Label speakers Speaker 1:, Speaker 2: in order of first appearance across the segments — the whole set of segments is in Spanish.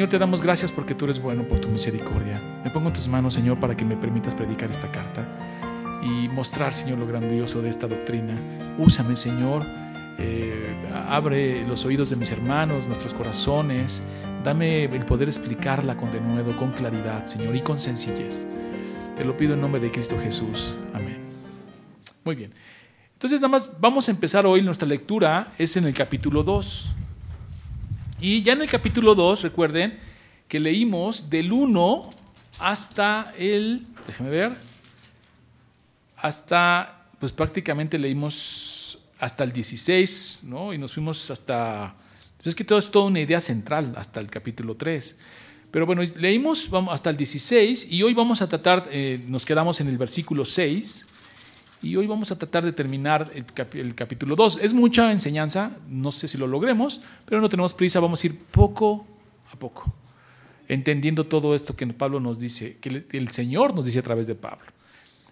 Speaker 1: Señor, te damos gracias porque tú eres bueno, por tu misericordia. Me pongo en tus manos, Señor, para que me permitas predicar esta carta y mostrar, Señor, lo grandioso de esta doctrina. Úsame, Señor. Eh, abre los oídos de mis hermanos, nuestros corazones. Dame el poder explicarla con denuedo, con claridad, Señor, y con sencillez. Te lo pido en nombre de Cristo Jesús. Amén. Muy bien. Entonces, nada más vamos a empezar hoy nuestra lectura, es en el capítulo 2. Y ya en el capítulo 2, recuerden que leímos del 1 hasta el, déjenme ver, hasta, pues prácticamente leímos hasta el 16, ¿no? Y nos fuimos hasta, pues es que todo es toda una idea central, hasta el capítulo 3. Pero bueno, leímos hasta el 16 y hoy vamos a tratar, eh, nos quedamos en el versículo 6 y hoy vamos a tratar de terminar el, capítulo 2. Es mucha enseñanza, no sé si lo logremos, pero no tenemos prisa, vamos a ir poco a poco, entendiendo todo esto que Pablo nos dice, que el Señor nos dice a través de Pablo.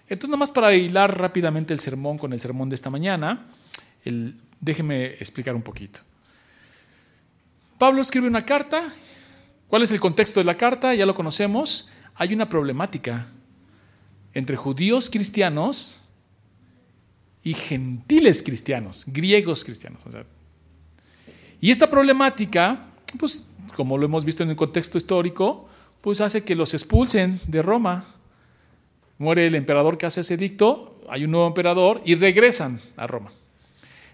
Speaker 1: Entonces, nada más para hilar rápidamente el sermón con el sermón de esta mañana, el, déjeme explicar un poquito. Pablo escribe una carta. ¿Cuál es el contexto de la carta? Ya lo conocemos. Hay una problemática entre judíos cristianos y gentiles cristianos, griegos cristianos. y esta problemática, pues como lo hemos visto en el contexto histórico, pues hace que los expulsen de Roma. Muere el emperador que hace ese dicto, hay un nuevo emperador y regresan a Roma.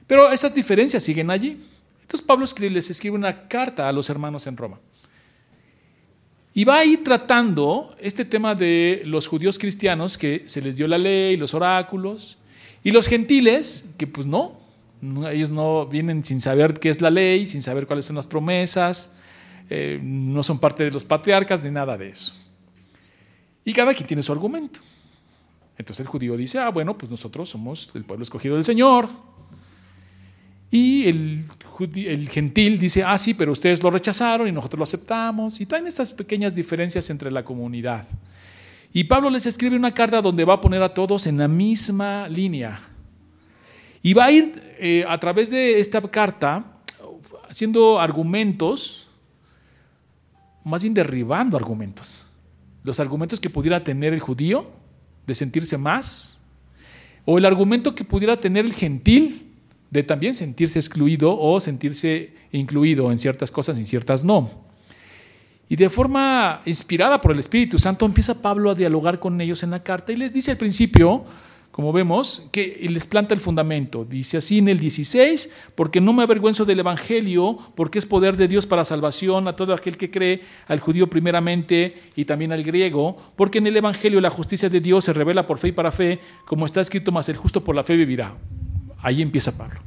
Speaker 1: Pero esas diferencias siguen allí. Entonces Pablo les escribe una carta a los hermanos en Roma. Y va a ir tratando este tema de los judíos cristianos que se les dio la ley, los oráculos, y los gentiles, que pues no, ellos no vienen sin saber qué es la ley, sin saber cuáles son las promesas, eh, no son parte de los patriarcas ni nada de eso. Y cada quien tiene su argumento. Entonces el judío dice, ah, bueno, pues nosotros somos el pueblo escogido del Señor. Y el, el, gentil dice, ah, sí, pero ustedes lo rechazaron y nosotros lo aceptamos. Y traen estas pequeñas diferencias entre la comunidad. Y Pablo les escribe una carta donde va a poner a todos en la misma línea. Y va a ir eh, a través de esta carta haciendo argumentos, más bien derribando argumentos. Los argumentos que pudiera tener el judío de sentirse más, o el argumento que pudiera tener el gentil de también sentirse excluido o sentirse incluido en ciertas cosas y ciertas no. Y de forma inspirada por el Espíritu Santo empieza Pablo a dialogar con ellos en la carta y les dice al principio, como vemos, que les planta el fundamento. Dice así en el 16, porque no me avergüenzo del Evangelio, porque es poder de Dios para salvación a todo aquel que cree, al judío primeramente y también al griego, porque en el Evangelio la justicia de Dios se revela por fe y para fe, como está escrito, más el justo por la fe vivirá. Ahí empieza Pablo.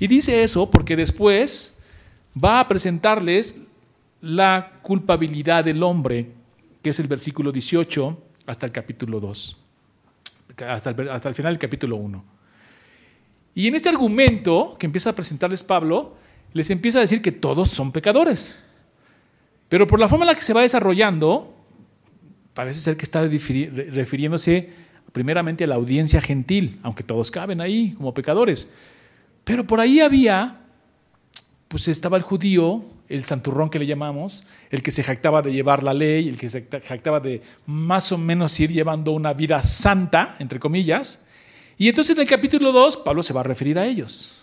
Speaker 1: Y dice eso porque después va a presentarles la culpabilidad del hombre, que es el versículo 18 hasta el capítulo 2, hasta el, hasta el final del capítulo 1. Y en este argumento que empieza a presentarles Pablo, les empieza a decir que todos son pecadores. Pero por la forma en la que se va desarrollando, parece ser que está refiriéndose primeramente a la audiencia gentil, aunque todos caben ahí como pecadores. Pero por ahí había, pues estaba el judío el santurrón que le llamamos, el que se jactaba de llevar la ley, el que se jactaba de más o menos ir llevando una vida santa, entre comillas. Y entonces en el capítulo 2 Pablo se va a referir a ellos.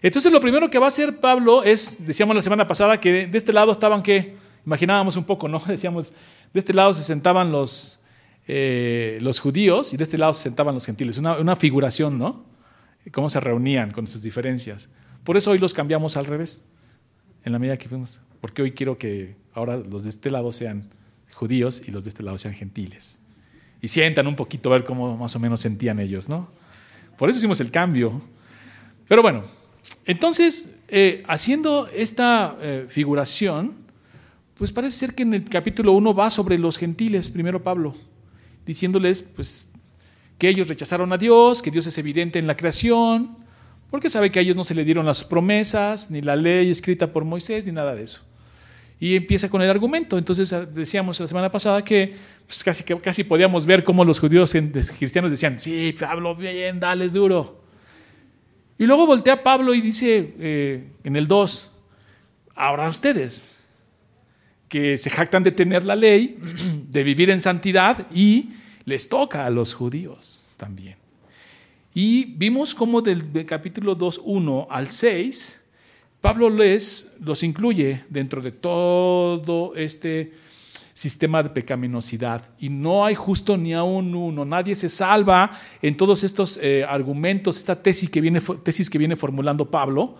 Speaker 1: Entonces lo primero que va a hacer Pablo es, decíamos la semana pasada, que de este lado estaban que, imaginábamos un poco, ¿no? Decíamos, de este lado se sentaban los, eh, los judíos y de este lado se sentaban los gentiles. Una, una figuración, ¿no? Cómo se reunían con sus diferencias. Por eso hoy los cambiamos al revés en la medida que fuimos. Porque hoy quiero que ahora los de este lado sean judíos y los de este lado sean gentiles. Y sientan un poquito a ver cómo más o menos sentían ellos, ¿no? Por eso hicimos el cambio. Pero bueno, entonces, eh, haciendo esta eh, figuración, pues parece ser que en el capítulo 1 va sobre los gentiles, primero Pablo, diciéndoles pues que ellos rechazaron a Dios, que Dios es evidente en la creación, porque sabe que a ellos no se le dieron las promesas, ni la ley escrita por Moisés, ni nada de eso. Y empieza con el argumento. Entonces ah, decíamos la semana pasada que pues, casi, casi podíamos ver cómo los judíos cristianos decían, sí, Pablo, bien, dale, duro. Y luego voltea Pablo y dice eh, en el 2, ahora ustedes, que se jactan de tener la ley, de vivir en santidad y les toca a los judíos también. Y vimos cómo del, capítulo 2, 1 al 6, Pablo les los incluye dentro de todo este sistema de pecaminosidad. Y no hay justo ni aún uno. Nadie se salva en todos estos eh, argumentos, esta tesis que, viene, tesis que viene formulando Pablo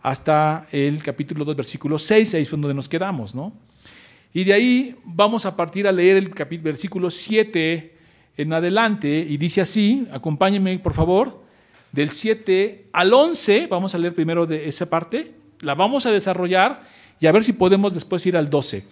Speaker 1: hasta el capítulo 2, versículo 6, ahí es donde nos quedamos, ¿no? Y de ahí vamos a partir a leer el capítulo, versículo 7 en adelante, y dice así, acompáñenme por favor, del 7 al 11, vamos a leer primero de esa parte, la vamos a desarrollar y a ver si podemos después ir al 12.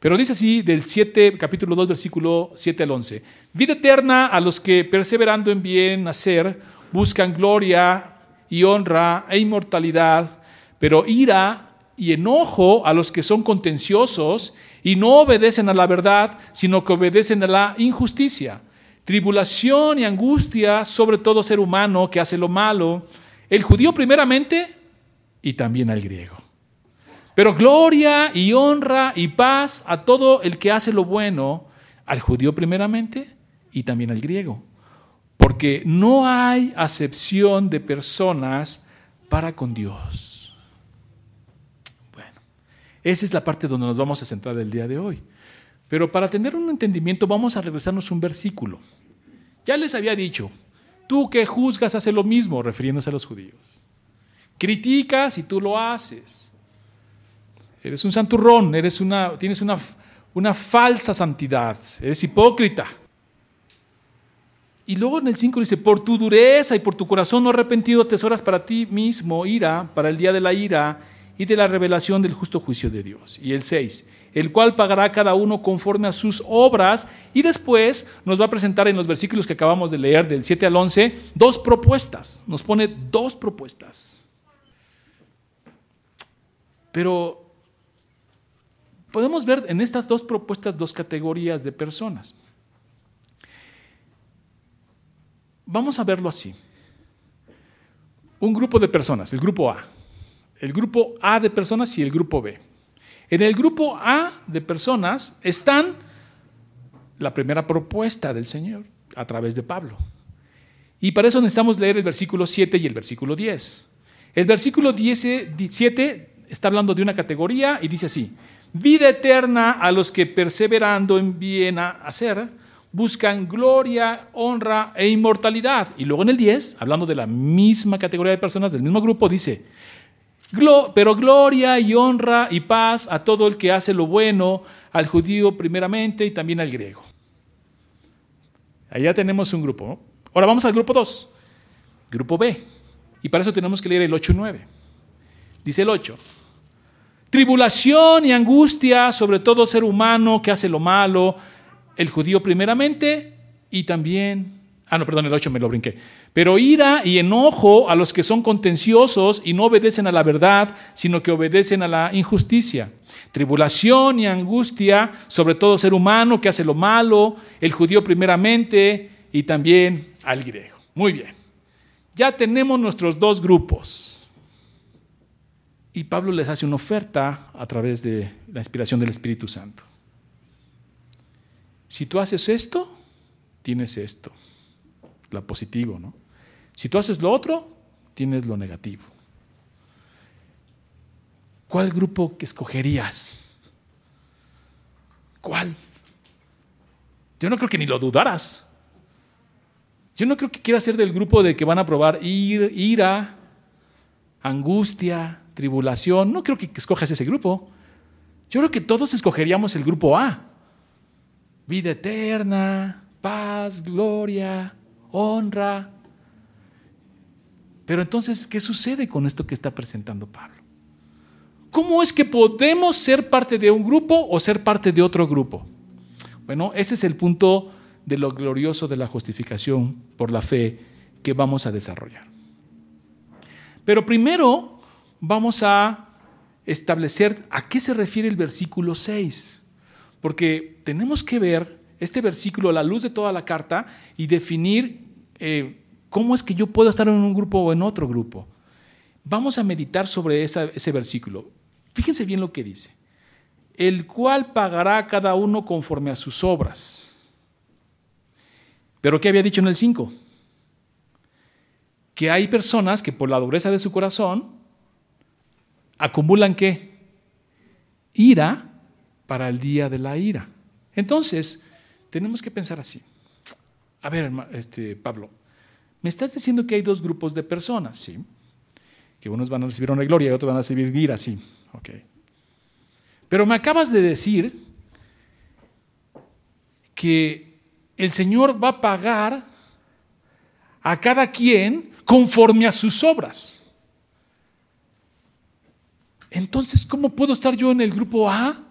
Speaker 1: Pero dice así del 7, capítulo 2, versículo 7 al 11. Vida eterna a los que perseverando en bien hacer buscan gloria y honra e inmortalidad, pero ira y enojo a los que son contenciosos y no obedecen a la verdad, sino que obedecen a la injusticia. Tribulación y angustia sobre todo ser humano que hace lo malo, el judío primeramente y también al griego. Pero gloria y honra y paz a todo el que hace lo bueno, al judío primeramente y también al griego. Porque no hay acepción de personas para con Dios. Bueno, esa es la parte donde nos vamos a centrar el día de hoy. Pero para tener un entendimiento vamos a regresarnos un versículo. Ya les había dicho, tú que juzgas hace lo mismo, refiriéndose a los judíos. Criticas y tú lo haces. Eres un santurrón, eres una, tienes una, una falsa santidad, eres hipócrita. Y luego en el 5 dice, por tu dureza y por tu corazón no arrepentido tesoras para ti mismo ira, para el día de la ira y de la revelación del justo juicio de Dios. Y el 6, el cual pagará cada uno conforme a sus obras. Y después nos va a presentar en los versículos que acabamos de leer, del 7 al 11, dos propuestas. Nos pone dos propuestas. Pero podemos ver en estas dos propuestas dos categorías de personas. Vamos a verlo así. Un grupo de personas, el grupo A. El grupo A de personas y el grupo B. En el grupo A de personas están la primera propuesta del Señor a través de Pablo. Y para eso necesitamos leer el versículo 7 y el versículo 10. El versículo 7 está hablando de una categoría y dice así, vida eterna a los que perseverando en bien a hacer, buscan gloria, honra e inmortalidad. Y luego en el 10, hablando de la misma categoría de personas del mismo grupo, dice, pero gloria y honra y paz a todo el que hace lo bueno, al judío primeramente y también al griego. Allá tenemos un grupo. Ahora vamos al grupo 2, grupo B. Y para eso tenemos que leer el 8 y 9. Dice el 8. Tribulación y angustia sobre todo ser humano que hace lo malo, el judío primeramente y también, ah no, perdón, el 8 me lo brinqué, pero ira y enojo a los que son contenciosos y no obedecen a la verdad, sino que obedecen a la injusticia. Tribulación y angustia sobre todo ser humano que hace lo malo, el judío primeramente y también al griego. Muy bien, ya tenemos nuestros dos grupos. Y Pablo les hace una oferta a través de la inspiración del Espíritu Santo. Si tú haces esto, tienes esto, lo positivo, ¿no? Si tú haces lo otro, tienes lo negativo. ¿Cuál grupo que escogerías? ¿Cuál? Yo no creo que ni lo dudaras. Yo no creo que quieras ser del grupo de que van a probar ira, angustia, tribulación. No creo que escojas ese grupo. Yo creo que todos escogeríamos el grupo A. Vida eterna, paz, gloria, honra. Pero entonces, ¿qué sucede con esto que está presentando Pablo? ¿Cómo es que podemos ser parte de un grupo o ser parte de otro grupo? Bueno, ese es el punto de lo glorioso de la justificación por la fe que vamos a desarrollar. Pero primero vamos a establecer a qué se refiere el versículo 6, porque tenemos que ver este versículo a la luz de toda la carta y definir eh, cómo es que yo puedo estar en un grupo o en otro grupo. Vamos a meditar sobre ese versículo. Fíjense bien lo que dice. El cual pagará a cada uno conforme a sus obras. Pero ¿qué había dicho en el 5? Que hay personas que por la dureza de su corazón acumulan qué? Ira para el día de la ira. Entonces, tenemos que pensar así. A ver, este, Pablo, me estás diciendo que hay dos grupos de personas, ¿sí? Que unos van a recibir una gloria y otros van a recibir ira, sí. Ok. Pero me acabas de decir que el Señor va a pagar a cada quien conforme a sus obras. Entonces, ¿cómo puedo estar yo en el grupo A?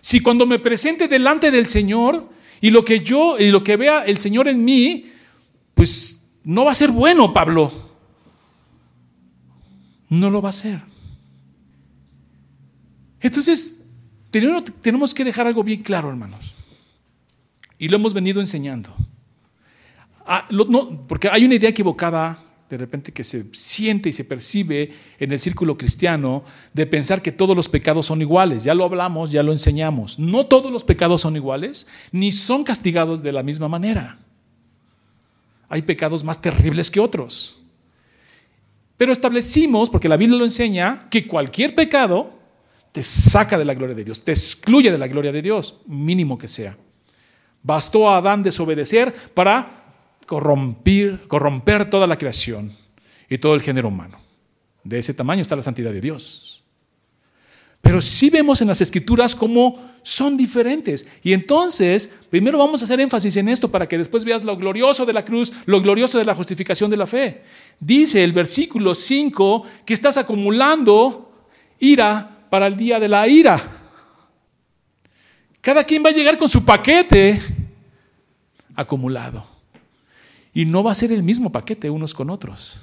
Speaker 1: Si cuando me presente delante del Señor y lo que yo y lo que vea el Señor en mí, pues no va a ser bueno, Pablo. No lo va a ser. Entonces, tenemos que dejar algo bien claro, hermanos. Y lo hemos venido enseñando. Ah, no, porque hay una idea equivocada de repente que se siente y se percibe en el círculo cristiano de pensar que todos los pecados son iguales. Ya lo hablamos, ya lo enseñamos. No todos los pecados son iguales, ni son castigados de la misma manera. Hay pecados más terribles que otros. Pero establecimos, porque la Biblia lo enseña, que cualquier pecado te saca de la gloria de Dios, te excluye de la gloria de Dios, mínimo que sea. Bastó a Adán desobedecer para corromper, toda la creación y todo el género humano. De ese tamaño está la santidad de Dios. Pero sí vemos en las escrituras cómo son diferentes. Y entonces, primero vamos a hacer énfasis en esto para que después veas lo glorioso de la cruz, lo glorioso de la justificación de la fe. Dice el versículo 5 que estás acumulando ira para el día de la ira. Cada quien va a llegar con su paquete acumulado. Y no va a ser el mismo paquete unos con otros.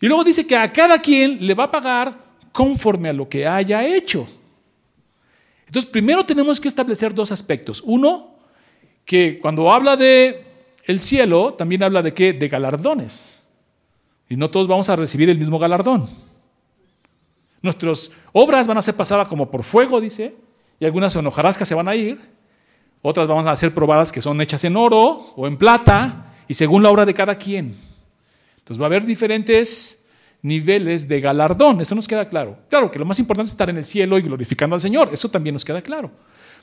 Speaker 1: Y luego dice que a cada quien le va a pagar conforme a lo que haya hecho. Entonces, primero tenemos que establecer dos aspectos. Uno, que cuando habla de el cielo, también habla de qué? De galardones. Y no todos vamos a recibir el mismo galardón. Nuestras obras van a ser pasadas como por fuego, dice, y algunas hojarascas se van a ir, otras van a ser probadas que son hechas en oro o en plata y según la obra de cada quien. Entonces va a haber diferentes niveles de galardón, eso nos queda claro. Claro que lo más importante es estar en el cielo y glorificando al Señor, eso también nos queda claro.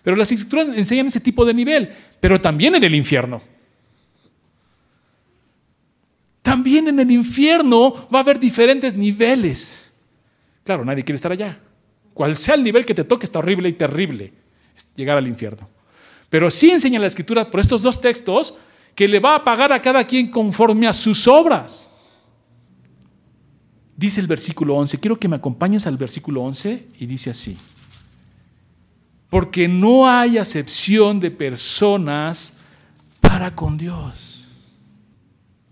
Speaker 1: Pero las escrituras enseñan ese tipo de nivel, pero también en el infierno. También en el infierno va a haber diferentes niveles. Claro, nadie quiere estar allá. Cual sea el nivel que te toque, está horrible y terrible llegar al infierno. Pero sí enseña la escritura por estos dos textos que le va a pagar a cada quien conforme a sus obras. Dice el versículo 11, quiero que me acompañes al versículo 11 y dice así, porque no hay acepción de personas para con Dios.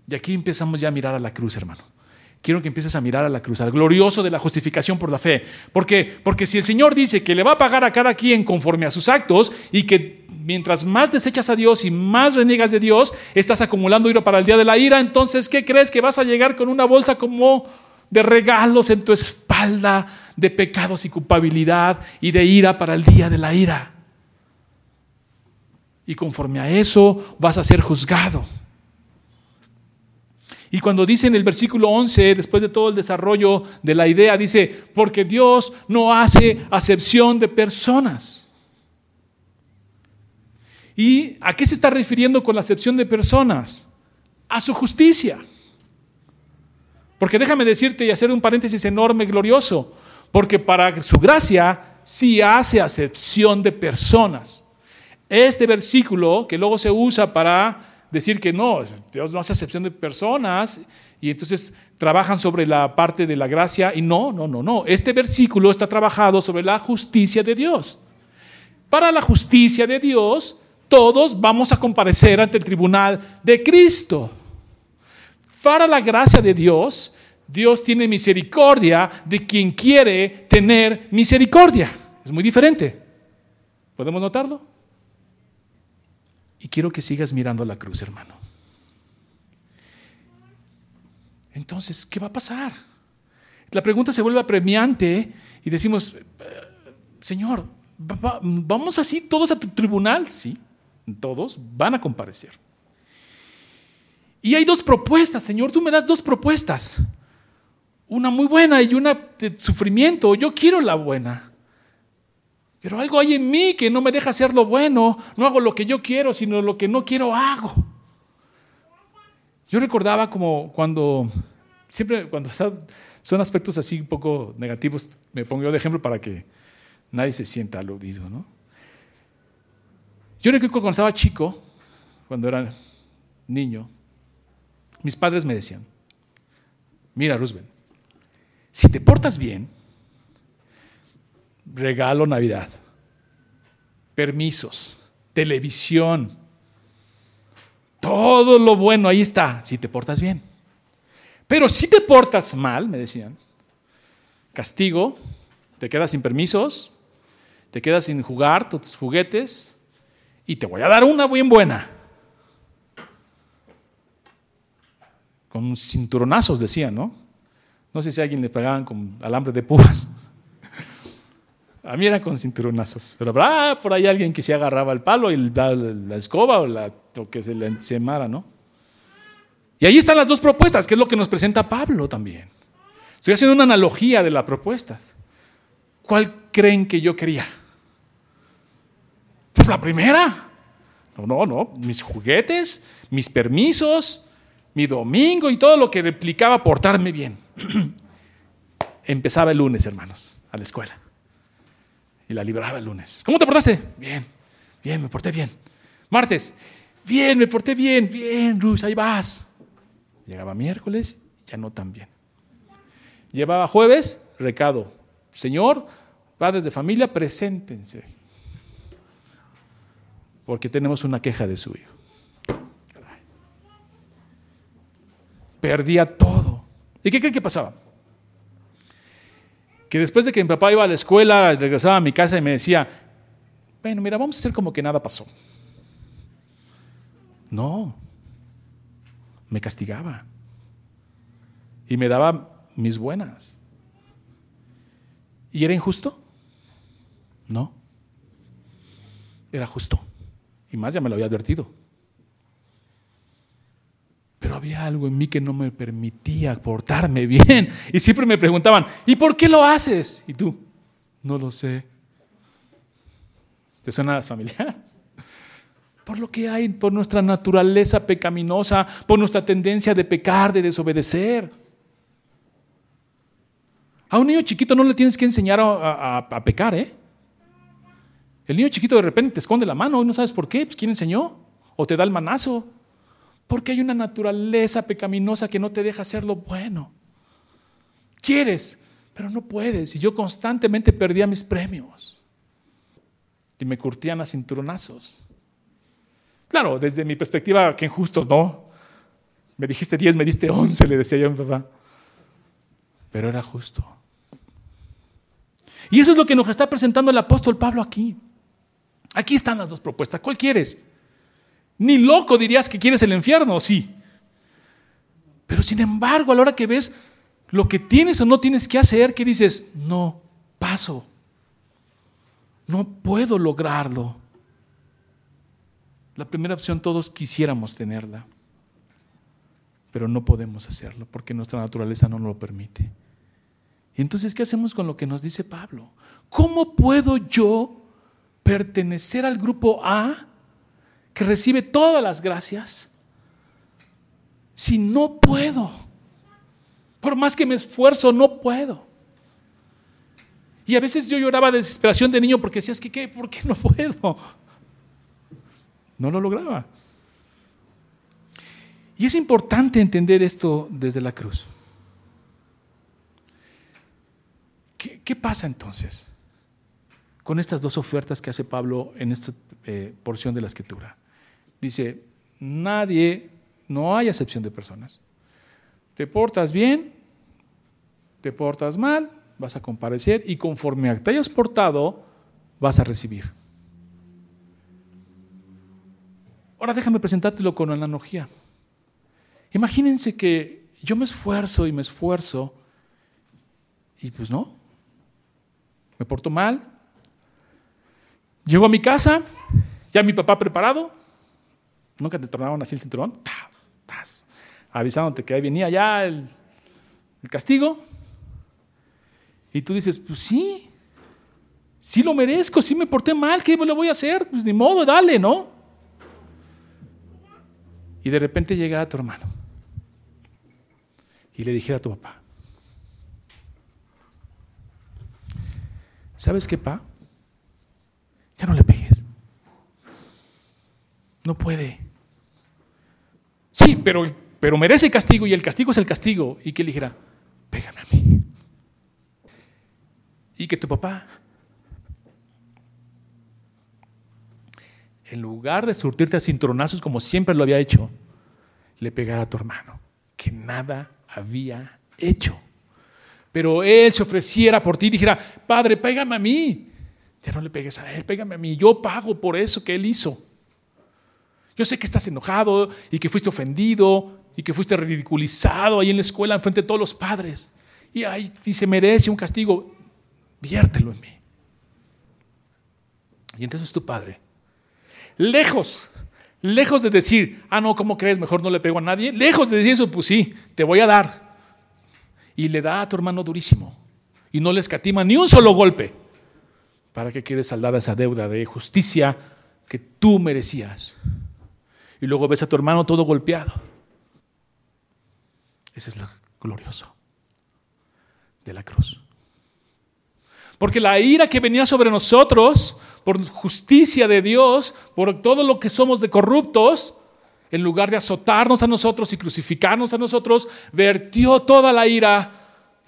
Speaker 1: Y aquí empezamos ya a mirar a la cruz, hermano quiero que empieces a mirar a la cruz, al glorioso de la justificación por la fe. Porque, porque si el Señor dice que le va a pagar a cada quien conforme a sus actos y que mientras más desechas a Dios y más reniegas de Dios, estás acumulando ira para el día de la ira, entonces, ¿qué crees? Que vas a llegar con una bolsa como de regalos en tu espalda de pecados y culpabilidad y de ira para el día de la ira. Y conforme a eso vas a ser juzgado. Y cuando dice en el versículo 11, después de todo el desarrollo de la idea, dice, porque Dios no hace acepción de personas. ¿Y a qué se está refiriendo con la acepción de personas? A su justicia. Porque déjame decirte y hacer un paréntesis enorme, glorioso, porque para su gracia sí hace acepción de personas. Este versículo que luego se usa para decir que no, Dios no hace acepción de personas y entonces trabajan sobre la parte de la gracia y no, no, no, no. Este versículo está trabajado sobre la justicia de Dios. Para la justicia de Dios, todos vamos a comparecer ante el tribunal de Cristo. Para la gracia de Dios, Dios tiene misericordia de quien quiere tener misericordia. Es muy diferente. ¿Podemos notarlo? Y quiero que sigas mirando la cruz, hermano. entonces, ¿qué va a pasar? La pregunta se vuelve apremiante y decimos, eh, Señor, ¿vamos así todos a tu tribunal? Sí, todos van a comparecer. Y hay dos propuestas, Señor, tú me das dos propuestas. Una muy buena y una de sufrimiento. Yo quiero la buena. Pero algo hay en mí que no me deja hacer lo bueno. No hago lo que yo quiero, sino lo que no quiero hago. Yo recordaba como cuando, siempre cuando son aspectos así un poco negativos, me pongo yo de ejemplo para que nadie se sienta aludido. ¿no? Yo recuerdo cuando estaba chico, cuando era niño, mis padres me decían, mira Roosevelt, si te portas bien, regalo Navidad, permisos, televisión, todo lo bueno ahí está, si te portas bien. Pero si te portas mal, me decían, castigo, te quedas sin permisos, te quedas sin jugar tus juguetes y te voy a dar una bien buena. Con cinturonazos decían, ¿no? No sé si a alguien le pegaban con alambre de púas. A mí era con cinturonazos. Pero habrá por ahí alguien que se agarraba el palo y la, la escoba o, la, o que se le encemara, ¿no? Y ahí están las dos propuestas, que es lo que nos presenta Pablo también. Estoy haciendo una analogía de las propuestas. ¿Cuál creen que yo quería? Pues la primera. No, no, no. Mis juguetes, mis permisos, mi domingo y todo lo que replicaba portarme bien. Empezaba el lunes, hermanos, a la escuela. Y la libraba el lunes. ¿Cómo te portaste? Bien, bien, me porté bien. Martes, bien, me porté bien, bien, Ruth, ahí vas. Llegaba miércoles, ya no tan bien. Llevaba jueves, recado. Señor, padres de familia, preséntense. Porque tenemos una queja de su hijo. Perdía todo. ¿Y qué creen que pasaba? Que después de que mi papá iba a la escuela, regresaba a mi casa y me decía, bueno, mira, vamos a hacer como que nada pasó. No, me castigaba y me daba mis buenas. ¿Y era injusto? No, era justo. Y más ya me lo había advertido. Pero había algo en mí que no me permitía portarme bien. Y siempre me preguntaban, ¿y por qué lo haces? Y tú, no lo sé. ¿Te suena familiar? por lo que hay, por nuestra naturaleza pecaminosa, por nuestra tendencia de pecar, de desobedecer. A un niño chiquito no le tienes que enseñar a, pecar, ¿eh? El niño chiquito de repente te esconde la mano y no sabes por qué, pues ¿quién enseñó? O te da el manazo. Porque hay una naturaleza pecaminosa que no te deja hacer lo bueno. Quieres, pero no puedes. Y yo constantemente perdía mis premios. Y me curtían a cinturonazos. Claro, desde mi perspectiva, que injusto, ¿no? Me dijiste 10, me diste 11, le decía yo a mi papá. Pero era justo. Y eso es lo que nos está presentando el apóstol Pablo aquí. Aquí están las dos propuestas. ¿Cuál quieres? Ni loco dirías que quieres el infierno, sí. Pero sin embargo, a la hora que ves lo que tienes o no tienes que hacer, que dices, no, paso. No puedo lograrlo. La primera opción todos quisiéramos tenerla, pero no podemos hacerlo porque nuestra naturaleza no lo permite. Entonces, ¿qué hacemos con lo que nos dice Pablo? ¿Cómo puedo yo pertenecer al grupo A que recibe todas las gracias si no puedo? Por más que me esfuerzo, no puedo. Y a veces yo lloraba de desesperación de niño porque decías que, ¿qué? ¿Por qué no puedo? No lo lograba. Y es importante entender esto desde la cruz. ¿Qué, pasa entonces con estas dos ofertas que hace Pablo en esta eh, porción de la escritura? Dice, nadie, no hay excepción de personas. Te portas bien, te portas mal, vas a comparecer y conforme te hayas portado, vas a recibir. Ahora déjame presentártelo con analogía. Imagínense que Yo me esfuerzo y me esfuerzo y pues no, me porto mal. Llego a mi casa, ya mi papá preparado, nunca te tornaron así el cinturón, avisándote que ahí venía ya el, el castigo. Y tú dices, pues sí, sí lo merezco, sí me porté mal, ¿qué le voy a hacer? Pues ni modo, dale, ¿no? Y de repente llega tu hermano y le dijera a tu papá, ¿sabes qué, pa? Ya no le pegues. No puede. Sí, pero, pero merece castigo y el castigo es el castigo. Y que le dijera, pégame a mí. Y que tu papá, en lugar de surtirte a cinturonazos como siempre lo había hecho, le pegara a tu hermano, que nada había hecho. Pero él se ofreciera por ti y dijera, Padre, pégame a mí. Ya no le pegues a él, pégame a mí. Yo pago por eso que él hizo. Yo sé que estás enojado y que fuiste ofendido y que fuiste ridiculizado ahí en la escuela en frente de todos los padres. Y, ay, y se merece un castigo viértelo en mí. Y entonces tu padre, lejos, lejos de decir, ah, no, ¿cómo crees? Mejor no le pego a nadie. Lejos de decir eso, pues sí, te voy a dar. Y le da a tu hermano durísimo. Y no le escatima ni un solo golpe para que quede saldada esa deuda de justicia que tú merecías. Y luego ves a tu hermano todo golpeado. Ese es lo glorioso de la cruz. Porque la ira que venía sobre nosotros, por justicia de Dios, por todo lo que somos de corruptos, en lugar de azotarnos a nosotros y crucificarnos a nosotros, vertió toda la ira,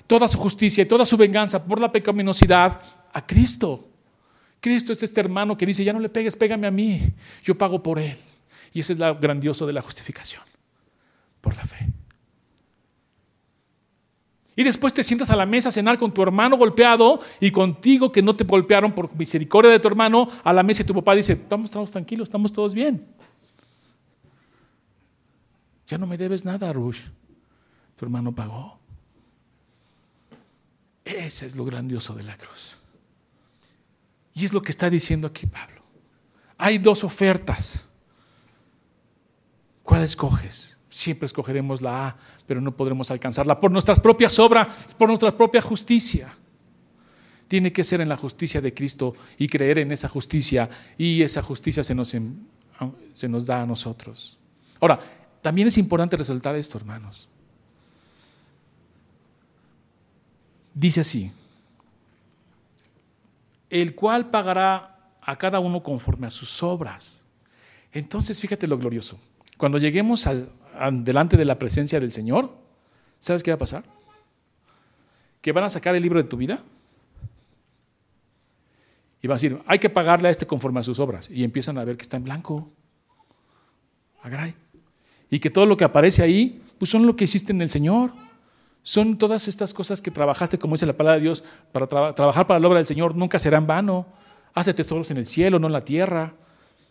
Speaker 1: toda su justicia y toda su venganza por la pecaminosidad a Cristo. Cristo es este hermano que dice, ya no le pegues, pégame a mí, yo pago por él. Y ese es lo grandioso de la justificación, por la fe. Y después te sientas a la mesa a cenar con tu hermano golpeado y contigo que no te golpearon por misericordia de tu hermano a la mesa y tu papá dice, estamos, estamos tranquilos, estamos todos bien. Ya no me debes nada, Rush. Tu hermano pagó. Ese es lo grandioso de la cruz. Y es lo que está diciendo aquí Pablo. Hay dos ofertas. ¿Cuál escoges? Siempre escogeremos la A, pero no podremos alcanzarla por nuestras propias obras, por nuestra propia justicia. Tiene que ser en la justicia de Cristo y creer en esa justicia y esa justicia se nos, se nos da a nosotros. Ahora, también es importante resaltar esto, hermanos. Dice así, el cual pagará a cada uno conforme a sus obras. Entonces, fíjate lo glorioso. Cuando lleguemos al, delante de la presencia del Señor, ¿sabes qué va a pasar? Que van a sacar el libro de tu vida y van a decir, hay que pagarle a este conforme a sus obras. Y empiezan a ver que está en blanco. Agray. Y que todo lo que aparece ahí, pues son lo que hiciste en el Señor. Son todas estas cosas que trabajaste, como dice la palabra de Dios, para trabajar para la obra del Señor, nunca será en vano. Hace tesoros en el cielo, no en la tierra.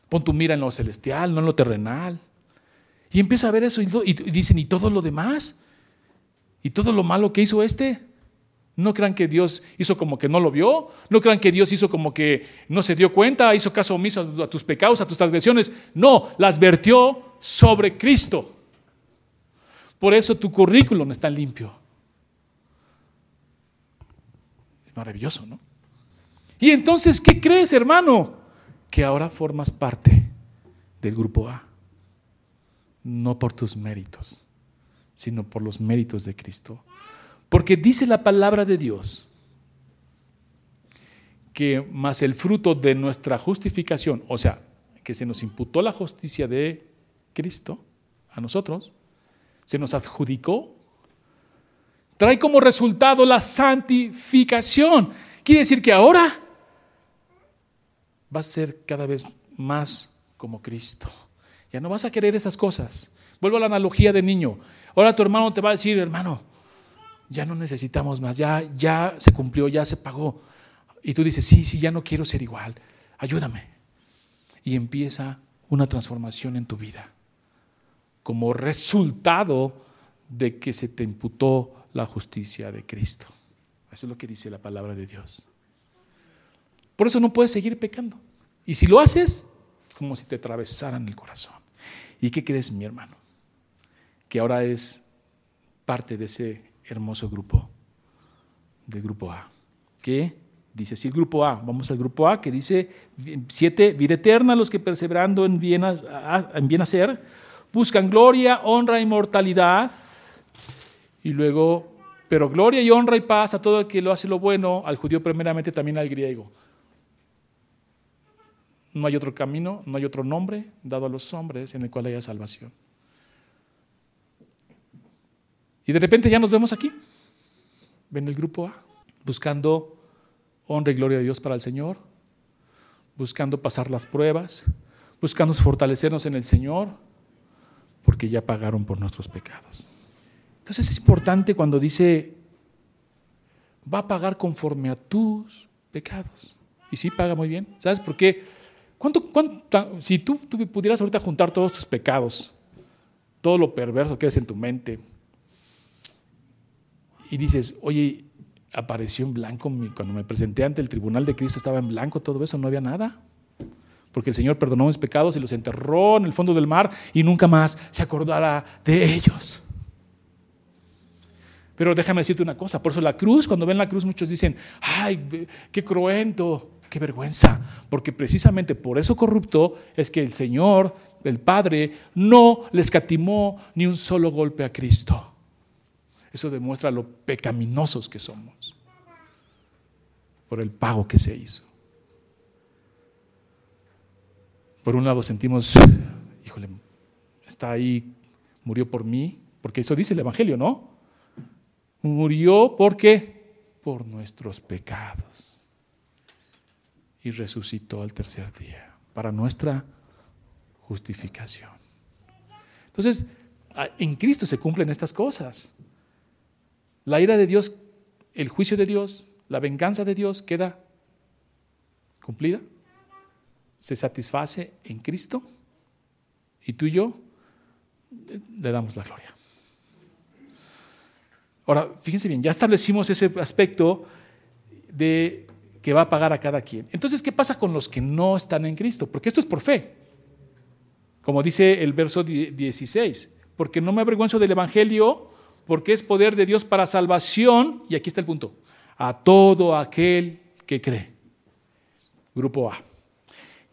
Speaker 1: Pon tu mira en lo celestial, no en lo terrenal. Y empieza a ver eso y, dicen, ¿y todo lo demás? ¿Y todo lo malo que hizo este? No crean que Dios hizo como que no lo vio. No crean que Dios hizo como que no se dio cuenta, hizo caso omiso a tus pecados, a tus transgresiones. No, las vertió sobre Cristo. Por eso tu currículum está limpio. Maravilloso, ¿no? Y entonces, ¿qué crees, hermano? Que ahora formas parte del grupo A no por tus méritos, sino por los méritos de Cristo. Porque dice la palabra de Dios que más el fruto de nuestra justificación, o sea, que se nos imputó la justicia de Cristo a nosotros, se nos adjudicó, trae como resultado la santificación. Quiere decir que ahora va a ser cada vez más como Cristo. Ya no vas a querer esas cosas. Vuelvo a la analogía de niño. Ahora tu hermano te va a decir, hermano, ya no necesitamos más, ya, ya se cumplió, ya se pagó. Y tú dices, sí, sí, ya no quiero ser igual, ayúdame. Y empieza una transformación en tu vida como resultado de que se te imputó la justicia de Cristo. Eso es lo que dice la palabra de Dios. Por eso no puedes seguir pecando. Y si lo haces, es como si te atravesaran el corazón. ¿Y qué crees, mi hermano? Que ahora es parte de ese hermoso grupo, del grupo A. ¿Qué? Dice así el grupo A. Vamos al grupo A que dice siete, vida eterna, los que perseverando en bien, en bien hacer, buscan gloria, honra, inmortalidad. Y luego, pero gloria y honra y paz a todo el que lo hace lo bueno, al judío primeramente, también al griego. No hay otro camino, no hay otro nombre dado a los hombres en el cual haya salvación. Y de repente ya nos vemos aquí, ven el grupo A, buscando honra y gloria de Dios para el Señor, buscando pasar las pruebas, buscando fortalecernos en el Señor, porque ya pagaron por nuestros pecados. Entonces es importante cuando dice, va a pagar conforme a tus pecados. Y sí paga muy bien. ¿Sabes por qué? ¿Cuánto, si tú, tú, pudieras ahorita juntar todos tus pecados, todo lo perverso que es en tu mente, y dices, oye, apareció en blanco cuando me presenté ante el tribunal de Cristo, estaba en blanco todo eso, no había nada. Porque el Señor perdonó mis pecados y los enterró en el fondo del mar y nunca más se acordará de ellos. Pero déjame decirte una cosa, por eso la cruz, cuando ven la cruz muchos dicen, ay, qué cruento. Qué vergüenza, porque precisamente por eso corrupto es que el Señor, el Padre, no le escatimó ni un solo golpe a Cristo. Eso demuestra lo pecaminosos que somos por el pago que se hizo. Por un lado sentimos, híjole, está ahí, murió por mí, porque eso dice el Evangelio, ¿no? Murió porque por nuestros pecados y resucitó al tercer día para nuestra justificación. Entonces, en Cristo se cumplen estas cosas. La ira de Dios, el juicio de Dios, la venganza de Dios queda cumplida, se satisface en Cristo y tú y yo le damos la gloria. Ahora, fíjense bien, ya establecimos ese aspecto de que va a pagar a cada quien. Entonces, ¿qué pasa con los que no están en Cristo? Porque esto es por fe. Como dice el verso 16, porque no me avergüenzo del Evangelio, porque es poder de Dios para salvación, y aquí está el punto, a todo aquel que cree. Grupo A.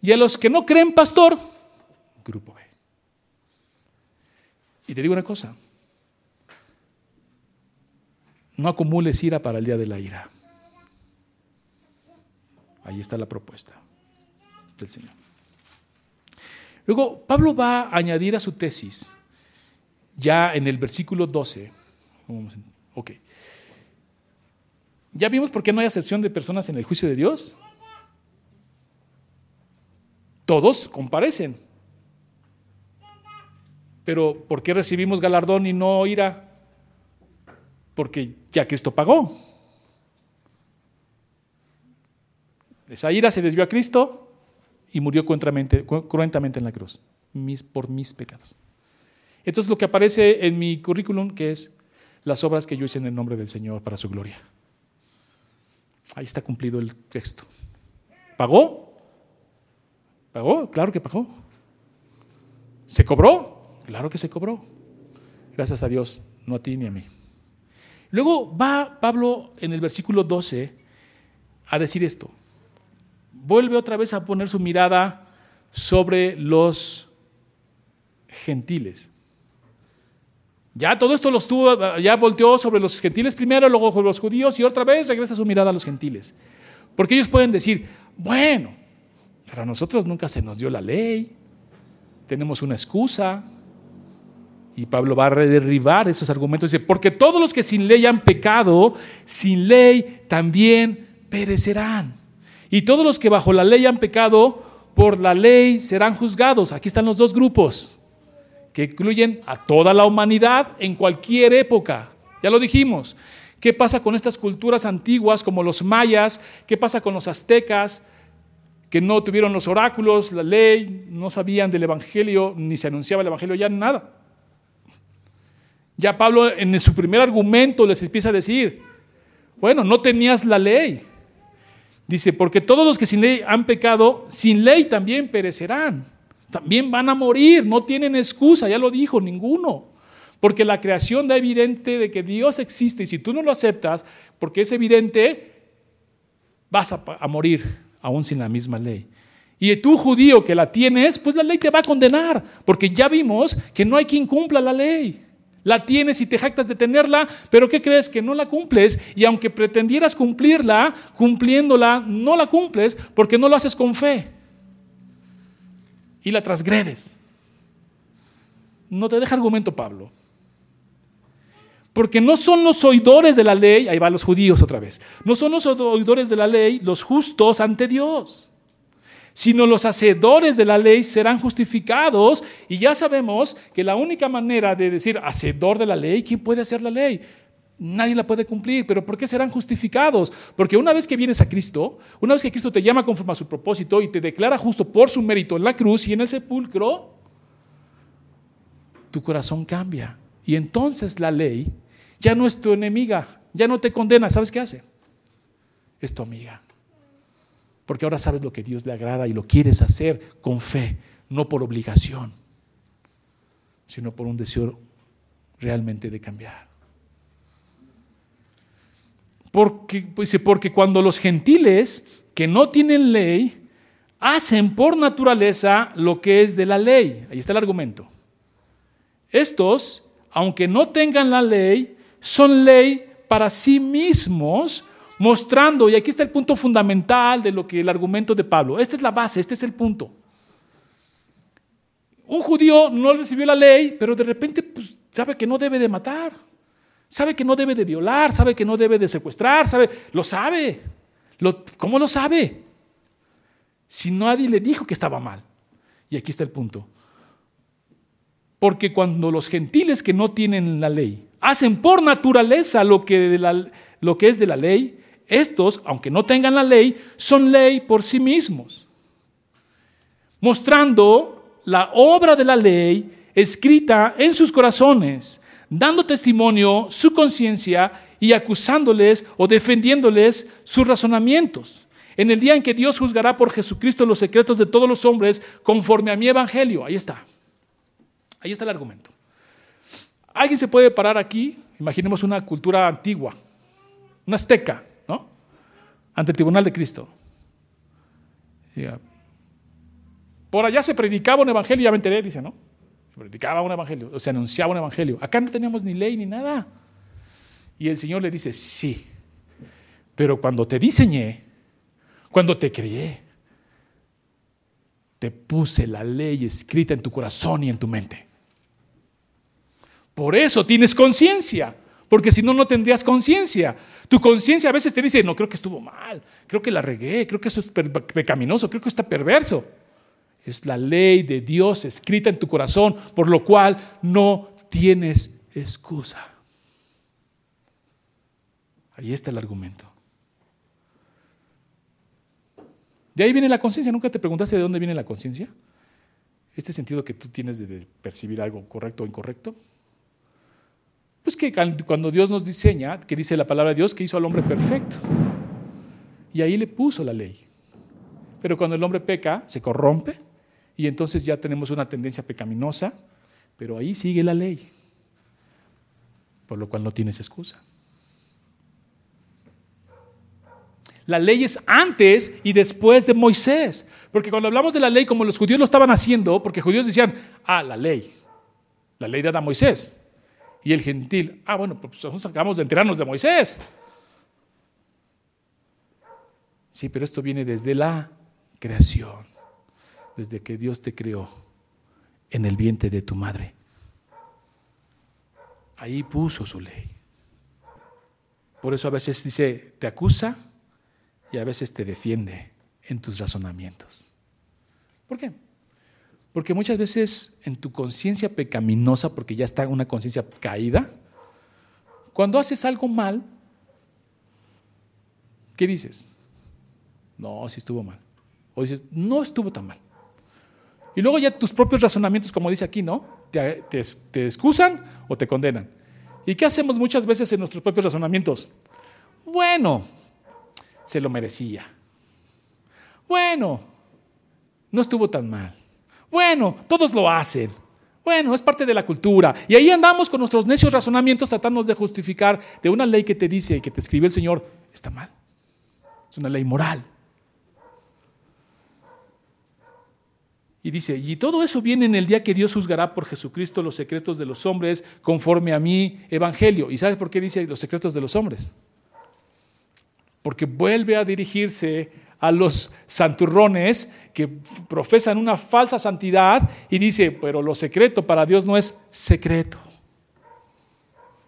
Speaker 1: Y a los que no creen, pastor, grupo B. Y te digo una cosa, no acumules ira para el día de la ira. Ahí está la propuesta del Señor. Luego, Pablo va a añadir a su tesis, ya en el versículo 12. Ok. ¿Ya vimos por qué no hay acepción de personas en el juicio de Dios? Todos comparecen. Pero ¿por qué recibimos galardón y no ira? Porque ya Cristo pagó. Esa ira se desvió a Cristo y murió cruentamente en la cruz por mis pecados. Entonces lo que aparece en mi currículum, que es las obras que yo hice en el nombre del Señor para su gloria. Ahí está cumplido el texto. ¿Pagó? ¿Pagó? Claro que pagó. ¿Se cobró? Claro que se cobró. Gracias a Dios, no a ti ni a mí. Luego va Pablo en el versículo 12 a decir esto vuelve otra vez a poner su mirada sobre los gentiles. Ya todo esto lo estuvo, ya volteó sobre los gentiles primero, luego sobre los judíos y otra vez regresa su mirada a los gentiles. Porque ellos pueden decir, bueno, para nosotros nunca se nos dio la ley, tenemos una excusa. Y Pablo va a derribar esos argumentos. Dice, porque todos los que sin ley han pecado, sin ley también perecerán. Y todos los que bajo la ley han pecado, por la ley serán juzgados. Aquí están los dos grupos, que incluyen a toda la humanidad en cualquier época. Ya lo dijimos. ¿Qué pasa con estas culturas antiguas como los mayas? ¿Qué pasa con los aztecas? que no tuvieron los oráculos, la ley, no sabían del Evangelio, ni se anunciaba el Evangelio, ya nada. Ya Pablo en su primer argumento les empieza a decir, bueno, no tenías la ley. Dice, porque todos los que sin ley han pecado, sin ley también perecerán. También van a morir, no tienen excusa, ya lo dijo ninguno. Porque la creación da evidente de que Dios existe y si tú no lo aceptas, porque es evidente, vas a, morir aún sin la misma ley. Y tú judío que la tienes, pues la ley te va a condenar, porque ya vimos que no hay quien cumpla la ley. La tienes y te jactas de tenerla, pero ¿qué crees? Que no la cumples. Y aunque pretendieras cumplirla, cumpliéndola, no la cumples porque no lo haces con fe. Y la transgredes. No te deja argumento Pablo. Porque no son los oidores de la ley, ahí van los judíos otra vez, no son los oidores de la ley los justos ante Dios sino los hacedores de la ley serán justificados. Y ya sabemos que la única manera de decir hacedor de la ley, ¿quién puede hacer la ley? Nadie la puede cumplir, pero ¿por qué serán justificados? Porque una vez que vienes a Cristo, una vez que Cristo te llama conforme a su propósito y te declara justo por su mérito en la cruz y en el sepulcro, tu corazón cambia. Y entonces la ley ya no es tu enemiga, ya no te condena. ¿Sabes qué hace? Es tu amiga. Porque ahora sabes lo que Dios le agrada y lo quieres hacer con fe, no por obligación, sino por un deseo realmente de cambiar. Porque, pues, porque cuando los gentiles que no tienen ley hacen por naturaleza lo que es de la ley, ahí está el argumento. Estos, aunque no tengan la ley, son ley para sí mismos mostrando, y aquí está el punto fundamental de lo que el argumento de Pablo, esta es la base, este es el punto. Un judío no recibió la ley, pero de repente pues, sabe que no debe de matar, sabe que no debe de violar, sabe que no debe de secuestrar, sabe, lo sabe. ¿Cómo lo sabe? Si nadie le dijo que estaba mal. Y aquí está el punto. Porque cuando los gentiles que no tienen la ley hacen por naturaleza lo que, lo que es de la ley, estos, aunque no tengan la ley, son ley por sí mismos, mostrando la obra de la ley escrita en sus corazones, dando testimonio su conciencia y acusándoles o defendiéndoles sus razonamientos. En el día en que Dios juzgará por Jesucristo los secretos de todos los hombres conforme a mi evangelio. Ahí está. Ahí está el argumento. Alguien se puede parar aquí, imaginemos una cultura antigua, una azteca, ante el tribunal de Cristo. Por allá se predicaba un evangelio, ya me enteré, dice, ¿no? Se predicaba un evangelio, o se anunciaba un evangelio. Acá no teníamos ni ley ni nada. Y el Señor le dice, sí, pero cuando te diseñé, cuando te crié, te puse la ley escrita en tu corazón y en tu mente. Por eso tienes conciencia, porque si no, no tendrías conciencia. Tu conciencia a veces te dice, no, creo que estuvo mal, creo que la regué, creo que eso es pecaminoso, creo que está perverso. Es la ley de Dios escrita en tu corazón, por lo cual no tienes excusa. Ahí está el argumento. De ahí viene la conciencia. ¿Nunca te preguntaste de dónde viene la conciencia? Este sentido que tú tienes de percibir algo correcto o incorrecto. Pues que cuando Dios nos diseña, que dice la palabra de Dios, que hizo al hombre perfecto. Y ahí le puso la ley. Pero cuando el hombre peca, se corrompe y entonces ya tenemos una tendencia pecaminosa, pero ahí sigue la ley. Por lo cual no tienes excusa. La ley es antes y después de Moisés. Porque cuando hablamos de la ley, como los judíos lo estaban haciendo, porque judíos decían, ah, la ley, la ley de Adán Moisés. Y el gentil, ah, bueno, pues nosotros acabamos de enterarnos de Moisés. Sí, pero esto viene desde la creación, desde que Dios te creó en el vientre de tu madre. Ahí puso su ley. Por eso a veces dice, te acusa y a veces te defiende en tus razonamientos. ¿Por qué? Porque muchas veces en tu conciencia pecaminosa, porque ya está una conciencia caída, cuando haces algo mal, ¿qué dices? No, sí estuvo mal. O dices, no estuvo tan mal. Y luego ya tus propios razonamientos, como dice aquí, ¿no? Te, te, excusan o te condenan. ¿Y qué hacemos muchas veces en nuestros propios razonamientos? Bueno, se lo merecía. Bueno, no estuvo tan mal. Bueno, todos lo hacen. Bueno, es parte de la cultura. Y ahí andamos con nuestros necios razonamientos tratando de justificar de una ley que te dice y que te escribió el Señor, está mal. Es una ley moral. Y dice, y todo eso viene en el día que Dios juzgará por Jesucristo los secretos de los hombres conforme a mi evangelio. ¿Y sabes por qué dice los secretos de los hombres? Porque vuelve a dirigirse a los santurrones que profesan una falsa santidad y dice, pero lo secreto para Dios no es secreto.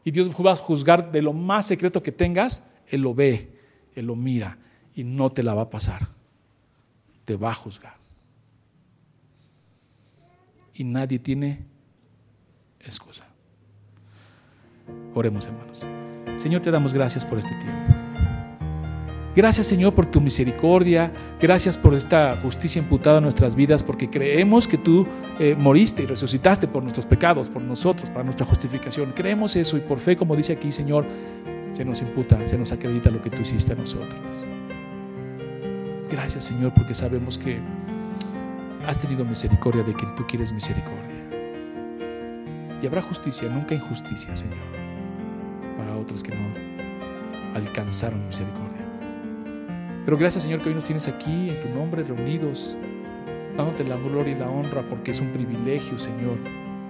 Speaker 1: Y Dios va a juzgar de lo más secreto que tengas, Él lo ve, Él lo mira y no te la va a pasar. Te va a juzgar y nadie tiene excusa. Oremos hermanos. Señor, te damos gracias por este tiempo. Gracias Señor por tu misericordia, gracias por esta justicia imputada en nuestras vidas, porque creemos que tú eh, moriste y resucitaste por nuestros pecados, por nosotros, para nuestra justificación. Creemos eso y por fe, como dice aquí Señor, se nos imputa, se nos acredita lo que tú hiciste a nosotros. Gracias Señor, porque sabemos que has tenido misericordia de quien tú quieres misericordia. Y habrá justicia, nunca injusticia, Señor, para otros que no alcanzaron misericordia. Pero gracias, Señor, que hoy nos tienes aquí en tu nombre reunidos, dándote la gloria y la honra, porque es un privilegio, Señor,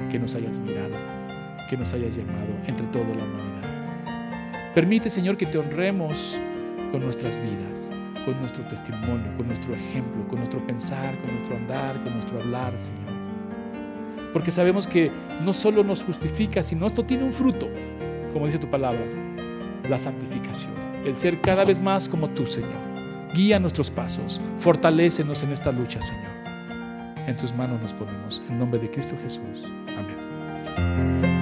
Speaker 1: que nos hayas mirado, que nos hayas llamado entre toda la humanidad. Permite, Señor, que te honremos con nuestras vidas con nuestro testimonio, con nuestro ejemplo, con nuestro pensar, con nuestro andar, con nuestro hablar, Señor. Porque sabemos que no solo nos justifica, sino esto tiene un fruto, como dice tu palabra, la santificación, el ser cada vez más como tú, Señor. Guía nuestros pasos, fortalécenos en esta lucha, Señor. En tus manos nos ponemos, en nombre de Cristo Jesús. Amén.